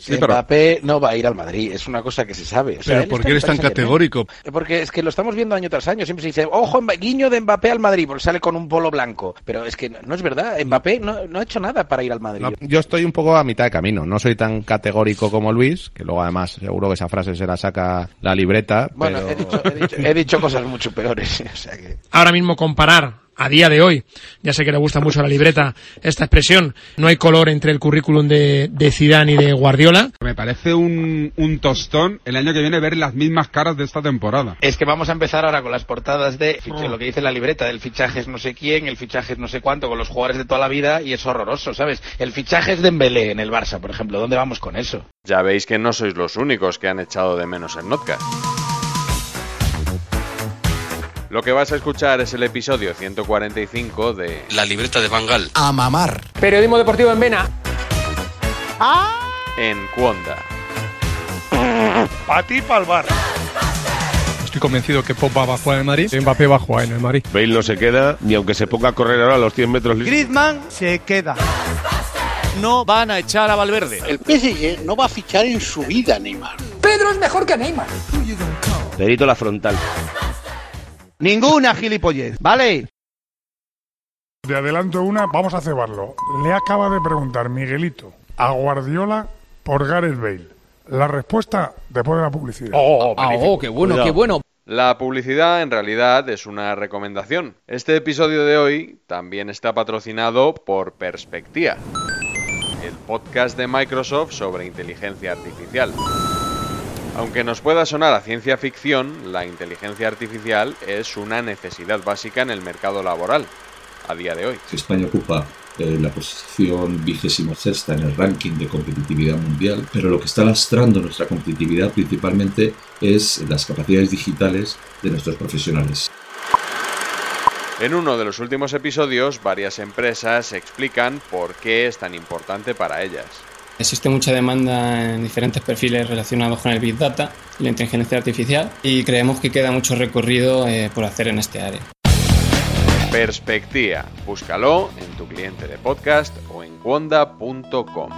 Sí, pero- Mbappé no va a ir al Madrid, es una cosa que se sabe. O sea, Pero ¿por qué eres tan categórico? Porque es que lo estamos viendo año tras año, siempre se dice, ojo, guiño de Mbappé al Madrid, porque sale con un polo blanco. Pero es que no, no es verdad, Mbappé no, no ha hecho nada para ir al Madrid. No, yo estoy un poco a mitad de camino. No soy tan categórico como Luis, que luego además seguro que esa frase se la saca la libreta. Bueno, pero- he, dicho, he dicho- he dicho cosas mucho peores. o sea que... ahora mismo comparar a día de hoy, ya sé que le gusta mucho a la libreta esta expresión, no hay color entre el currículum de, de Zidane y de Guardiola. Me parece un, un tostón el año que viene ver las mismas caras de esta temporada. Es que vamos a empezar ahora con las portadas de lo que dice la libreta, del fichaje es no sé quién, el fichaje es no sé cuánto, con los jugadores de toda la vida y es horroroso, ¿sabes? El fichaje es de Dembélé en el Barça, por ejemplo. ¿Dónde vamos con eso? Ya veis que no sois los únicos que han echado de menos el Notcast. Lo que vas a escuchar es el episodio 145 de La libreta de Bangal A mamar. Periodismo deportivo en Vena. en Cuonda. Pa' ti, pa'l bar. Estoy convencido que Pop va a jugar en el Madrid. Mbappé va a jugar en el Madrid. Bale no se queda ni aunque se ponga a correr ahora a los 100 metros. Griezmann se queda. No van a echar a Valverde. El PSG no va a fichar en su vida, Neymar. Pedro es mejor que Neymar. Perito la frontal. Ninguna gilipollez, ¿vale? De adelanto una, vamos a cebarlo. Le acaba de preguntar Miguelito a Guardiola por Gareth Bale. La respuesta después de la publicidad. Ah, oh, qué bueno, qué bueno. La publicidad en realidad es una recomendación. Este episodio de hoy también está patrocinado por Perspectiva, el podcast de Microsoft sobre inteligencia artificial. Aunque nos pueda sonar a ciencia ficción, la inteligencia artificial es una necesidad básica en el mercado laboral a día de hoy. España ocupa eh, la posición vigésima sexta en el ranking de competitividad mundial, pero lo que está lastrando nuestra competitividad principalmente es las capacidades digitales de nuestros profesionales. En uno de los últimos episodios, varias empresas explican por qué es tan importante para ellas. Existe mucha demanda en diferentes perfiles relacionados con el Big Data y la inteligencia artificial y creemos que queda mucho recorrido eh, por hacer en este área. Perspectiva. Búscalo en tu cliente de podcast o en wanda.com.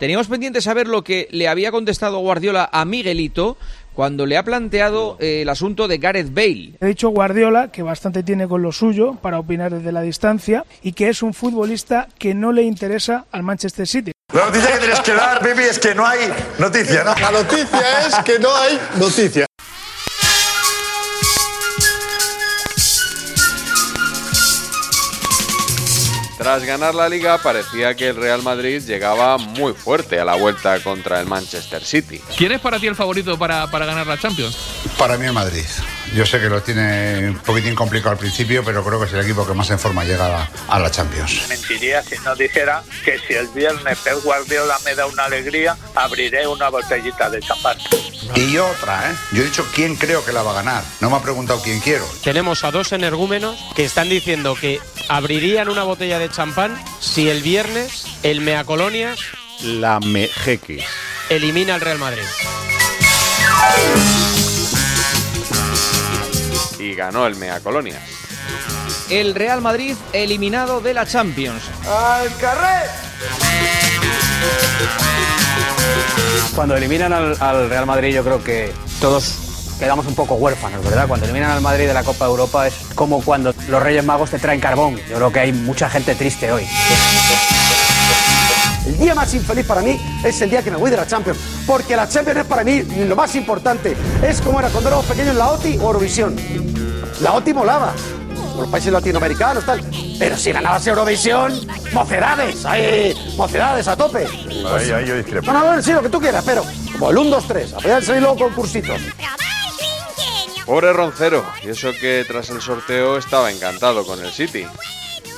Teníamos pendiente saber lo que le había contestado Guardiola a Miguelito cuando le ha planteado eh, el asunto de Gareth Bale. He dicho Guardiola que bastante tiene con lo suyo para opinar desde la distancia y que es un futbolista que no le interesa al Manchester City. La noticia que tienes que dar, Pipi, es que no hay noticia, ¿no? La noticia es que no hay noticia. Tras ganar la liga parecía que el Real Madrid llegaba muy fuerte a la vuelta contra el Manchester City. ¿Quién es para ti el favorito para, para ganar la Champions? Para mí el Madrid. Yo sé que lo tiene un poquitín complicado al principio, pero creo que es el equipo que más en forma llega a, a la Champions. Mentiría si no dijera que si el viernes Pep Guardiola me da una alegría, abriré una botellita de champán. Y otra, ¿eh? Yo he dicho quién creo que la va a ganar. No me ha preguntado quién quiero. Tenemos a dos energúmenos que están diciendo que abrirían una botella de champán si el viernes el Mea Colonias La Mejeque. elimina al Real Madrid. Y ganó el Mea Colonia. El Real Madrid eliminado de la Champions. ¡Al carrer! Cuando eliminan al, al Real Madrid yo creo que todos quedamos un poco huérfanos, ¿verdad? Cuando eliminan al Madrid de la Copa de Europa es como cuando los Reyes Magos te traen carbón. Yo creo que hay mucha gente triste hoy. El día más infeliz para mí es el día que me voy de la Champions, porque la Champions es para mí lo más importante. Es como era cuando éramos pequeños la OTI o Eurovisión. La OTI molaba, por los países latinoamericanos, tal. Pero si ganabas Eurovisión, mocedades, ahí, mocedades a tope. Ahí, ahí yo discrepo. No, no, no, sí, lo que tú quieras, pero como el 1, 2, 3, a poder salir luego concursitos. Pobre Roncero, y eso que tras el sorteo estaba encantado con el City.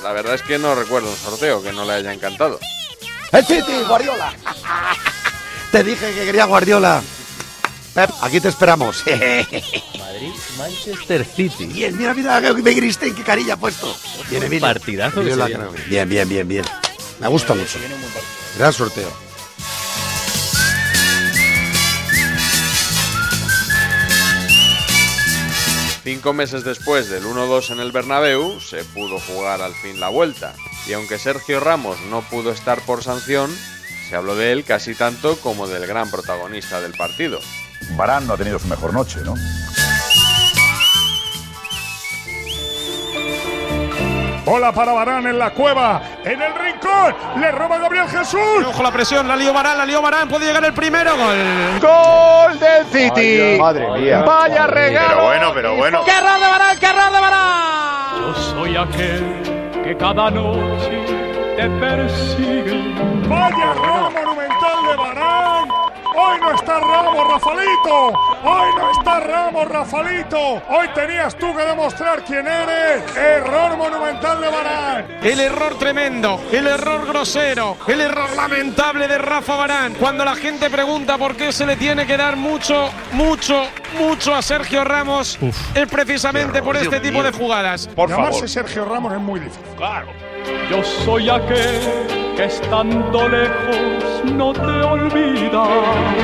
La verdad es que no recuerdo un sorteo que no le haya encantado. ¡El City, Guardiola! te dije que quería Guardiola. Pep, aquí te esperamos. Madrid, Manchester City. Bien, mira, mira, me griste qué carilla ha puesto. Viene, viene. Partidazo la- viene. Bien, bien, bien, bien. Me gusta mucho. Gran sorteo. Cinco meses después del 1-2 en el Bernabéu, se pudo jugar al fin la vuelta. Y aunque Sergio Ramos no pudo estar por sanción, se habló de él casi tanto como del gran protagonista del partido. Barán no ha tenido su mejor noche, ¿no? Bola para Barán en la cueva, en el rincón, le roba Gabriel Jesús. Ojo la presión, la lió Barán, la lió Barán, puede llegar el primero gol. ¡Gol del City! madre mía. Vaya regalo. Pero bueno, pero bueno. ¡Qué error de Barán, qué error de Barán! Yo soy aquel que cada noche te persigue. Vaya error monumental. Hoy no está Ramos, Rafalito. Hoy no está Ramos, Rafalito. Hoy tenías tú que demostrar quién eres. Error monumental de Barán. El error tremendo, el error grosero, el error lamentable de Rafa Barán. Cuando la gente pregunta por qué se le tiene que dar mucho, mucho, mucho a Sergio Ramos, es precisamente por este tipo de jugadas. Por Llamarse Sergio Ramos es muy difícil. Claro. Yo soy aquel que estando lejos no te olvida.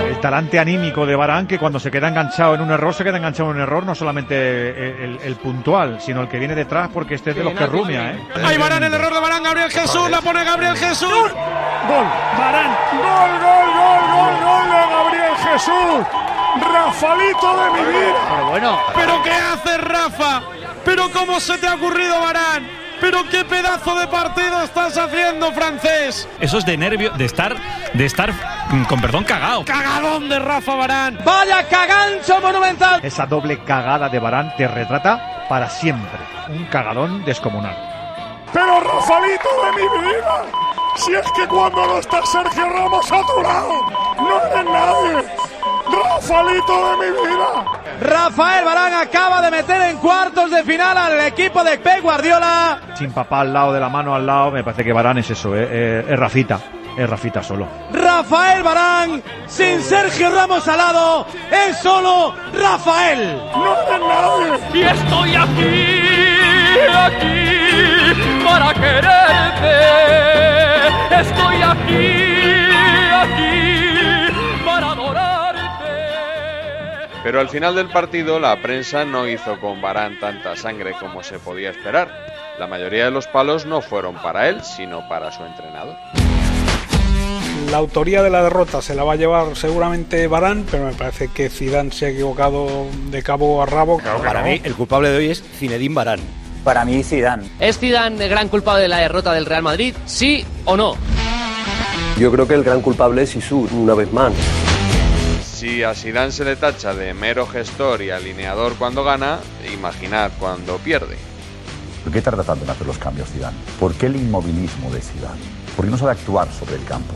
El talante anímico de Barán, que cuando se queda enganchado en un error, se queda enganchado en un error, no solamente el, el puntual, sino el que viene detrás, porque este es de los que rumia, ¿eh? Ahí Barán, el error de Barán, Gabriel Jesús, la pone Gabriel Jesús. Gol, Barán. Gol, gol, gol, gol, gol de Gabriel Jesús. Rafalito de mi vida. Pero bueno. ¿Pero qué hace Rafa? ¿Pero cómo se te ha ocurrido Barán? ¿Pero qué pedazo de partido estás haciendo, francés? Eso es de nervio, de estar, de estar, mm, con perdón, cagao. Cagadón de Rafa Barán. ¡Vaya cagancho monumental! Esa doble cagada de Barán te retrata para siempre. Un cagadón descomunal. Pero Rafalito de mi vida. Si es que cuando no está Sergio Ramos a tu lado, no eres nadie. Rafalito de mi vida. Rafael Barán acaba de meter en cuartos de final al equipo de Pep Guardiola. Sin papá al lado, de la mano al lado, me parece que Barán es eso, ¿eh? Eh, es Rafita. Es Rafita solo. Rafael Barán, sin Sergio Ramos al lado, es solo Rafael. No nadie. Y estoy aquí, aquí, para quererte. Estoy aquí, aquí, Pero al final del partido la prensa no hizo con Barán tanta sangre como se podía esperar. La mayoría de los palos no fueron para él, sino para su entrenador. La autoría de la derrota se la va a llevar seguramente Barán, pero me parece que Zidane se ha equivocado de cabo a rabo. Para mí, el culpable de hoy es Zinedine Barán. Para mí, Zidane. ¿Es Zidane el gran culpable de la derrota del Real Madrid? ¿Sí o no? Yo creo que el gran culpable es Isur, una vez más. Si a Zidane se le tacha de mero gestor y alineador cuando gana, imaginad cuando pierde. ¿Por qué tarda tanto en hacer los cambios Zidane? ¿Por qué el inmovilismo de Zidane? ¿Por qué no sabe actuar sobre el campo?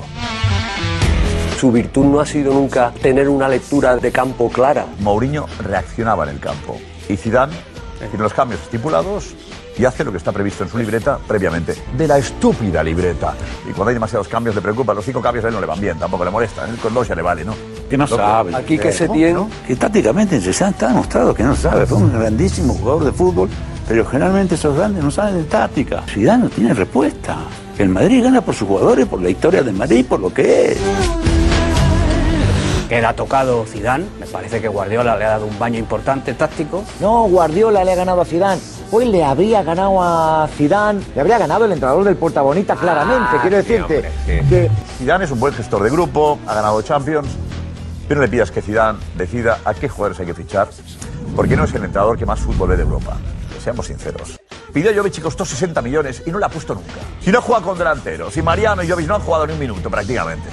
Su virtud no ha sido nunca tener una lectura de campo clara. Mourinho reaccionaba en el campo y Zidane tiene los cambios estipulados y hace lo que está previsto en su libreta previamente. De la estúpida libreta. Y cuando hay demasiados cambios le preocupa. Los cinco cambios a él no le van bien, tampoco le molesta. Él con dos ya le vale, ¿no? Que no sabe. Aquí que se tiene, que tácticamente ya está demostrado que no sabe. Fue un grandísimo jugador de fútbol, pero generalmente esos grandes no saben de táctica. Zidane no tiene respuesta. El Madrid gana por sus jugadores, por la historia del Madrid, por lo que es. Queda tocado Zidane. Me parece que Guardiola le ha dado un baño importante táctico. No, Guardiola le ha ganado a Zidane. Hoy le habría ganado a Zidane, le habría ganado el entrenador del Porta Bonita claramente. Quiero decirte que Zidane es un buen gestor de grupo, ha ganado Champions, Pero le pidas que Zidane decida a qué jugadores hay que fichar, porque no es el entrenador que más fútbol ve de Europa. Seamos sinceros. Pidió a Jovic y costó 60 millones y no la ha puesto nunca. Si no juega con delanteros, si Mariano y Jovic no han jugado ni un minuto prácticamente.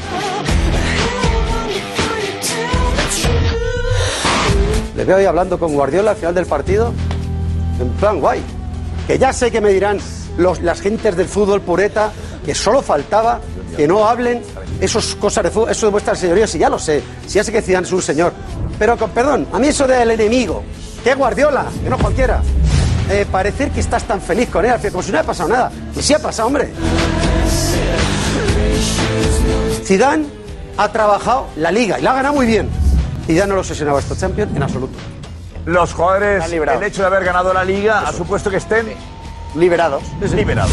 Le veo hablando con Guardiola al final del partido, en plan guay. Que ya sé que me dirán las gentes del fútbol pureta que solo faltaba que no hablen esos cosas de fútbol, eso de vuestras señorías, si ya lo sé, si ya sé que Zidane es un señor. Pero con perdón, a mí eso del enemigo, que Guardiola, que no cualquiera, eh, parecer que estás tan feliz con él, como si no haya pasado nada. Y sí ha pasado, hombre. Zidane ha trabajado la liga y la ha ganado muy bien. Zidane no lo sesionaba esta Champions en absoluto. Los jugadores, el hecho de haber ganado la liga ha supuesto que estén liberados. Liberados.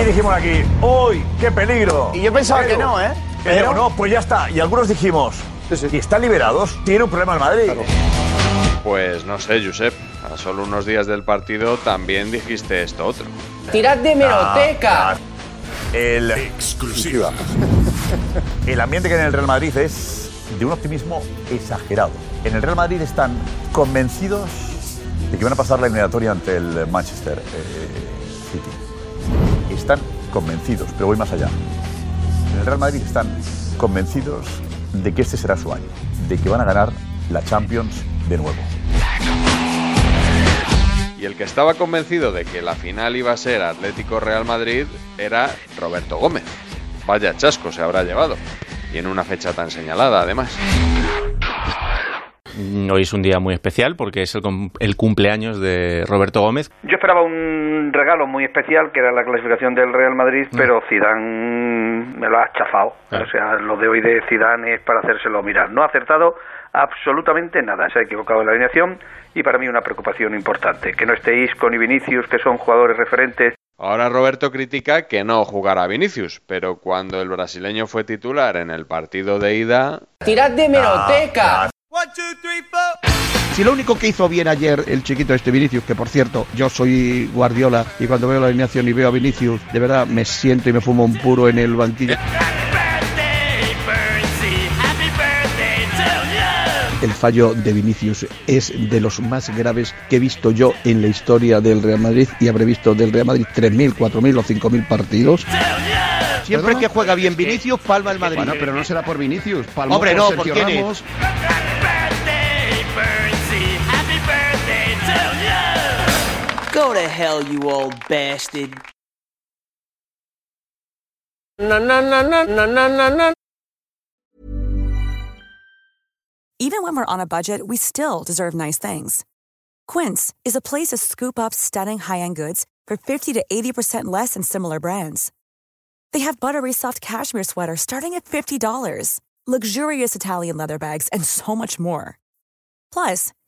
y dijimos aquí, ¡uy, qué peligro! Y yo pensaba que no, ¿eh? Pero, Pero- no, pues ya está. Y algunos dijimos, si están liberados, tiene un problema el Madrid. Pues no sé, Josep. A solo unos días del partido también dijiste esto otro. Tirad de meroteca. Ah, El, Exclusiva. el ambiente que hay en el Real Madrid es de un optimismo exagerado. En el Real Madrid están convencidos de que van a pasar la eliminatoria ante el Manchester eh. Están convencidos, pero voy más allá. En el Real Madrid están convencidos de que este será su año, de que van a ganar la Champions de nuevo. Y el que estaba convencido de que la final iba a ser Atlético Real Madrid era Roberto Gómez. Vaya chasco se habrá llevado. Y en una fecha tan señalada, además. Mm, Hoy es un día muy especial porque es el, cum- el cumpleaños de Roberto Gómez. Yo esperaba un regalo muy especial, que era la clasificación del Real Madrid, pero Zidane me lo ha chafado. O sea, lo de hoy de Zidane es para hacérselo mirar. No ha acertado absolutamente nada. Se ha equivocado en la alineación y para mí una preocupación importante. Que no esté Isco ni Vinicius, que son jugadores referentes. Ahora Roberto critica que no jugara Vinicius, pero cuando el brasileño fue titular en el partido de ida, Tirad de meroteca. Si lo único que hizo bien ayer el chiquito este Vinicius, que por cierto, yo soy Guardiola y cuando veo la alineación y veo a Vinicius, de verdad me siento y me fumo un puro en el banquillo. El fallo de Vinicius es de los más graves que he visto yo en la historia del Real Madrid y habré visto del Real Madrid 3.000, 4.000 o 5.000 partidos. Siempre que juega bien Vinicius, palma el Madrid. Bueno, pero no será por Vinicius. Palmó Hombre, por no, Sergio ¿por quién es? Go to hell, you old bastard. Na na na na na na na na. Even when we're on a budget, we still deserve nice things. Quince is a place to scoop up stunning high-end goods for 50 to 80% less than similar brands. They have buttery soft cashmere sweaters starting at $50, luxurious Italian leather bags, and so much more. Plus,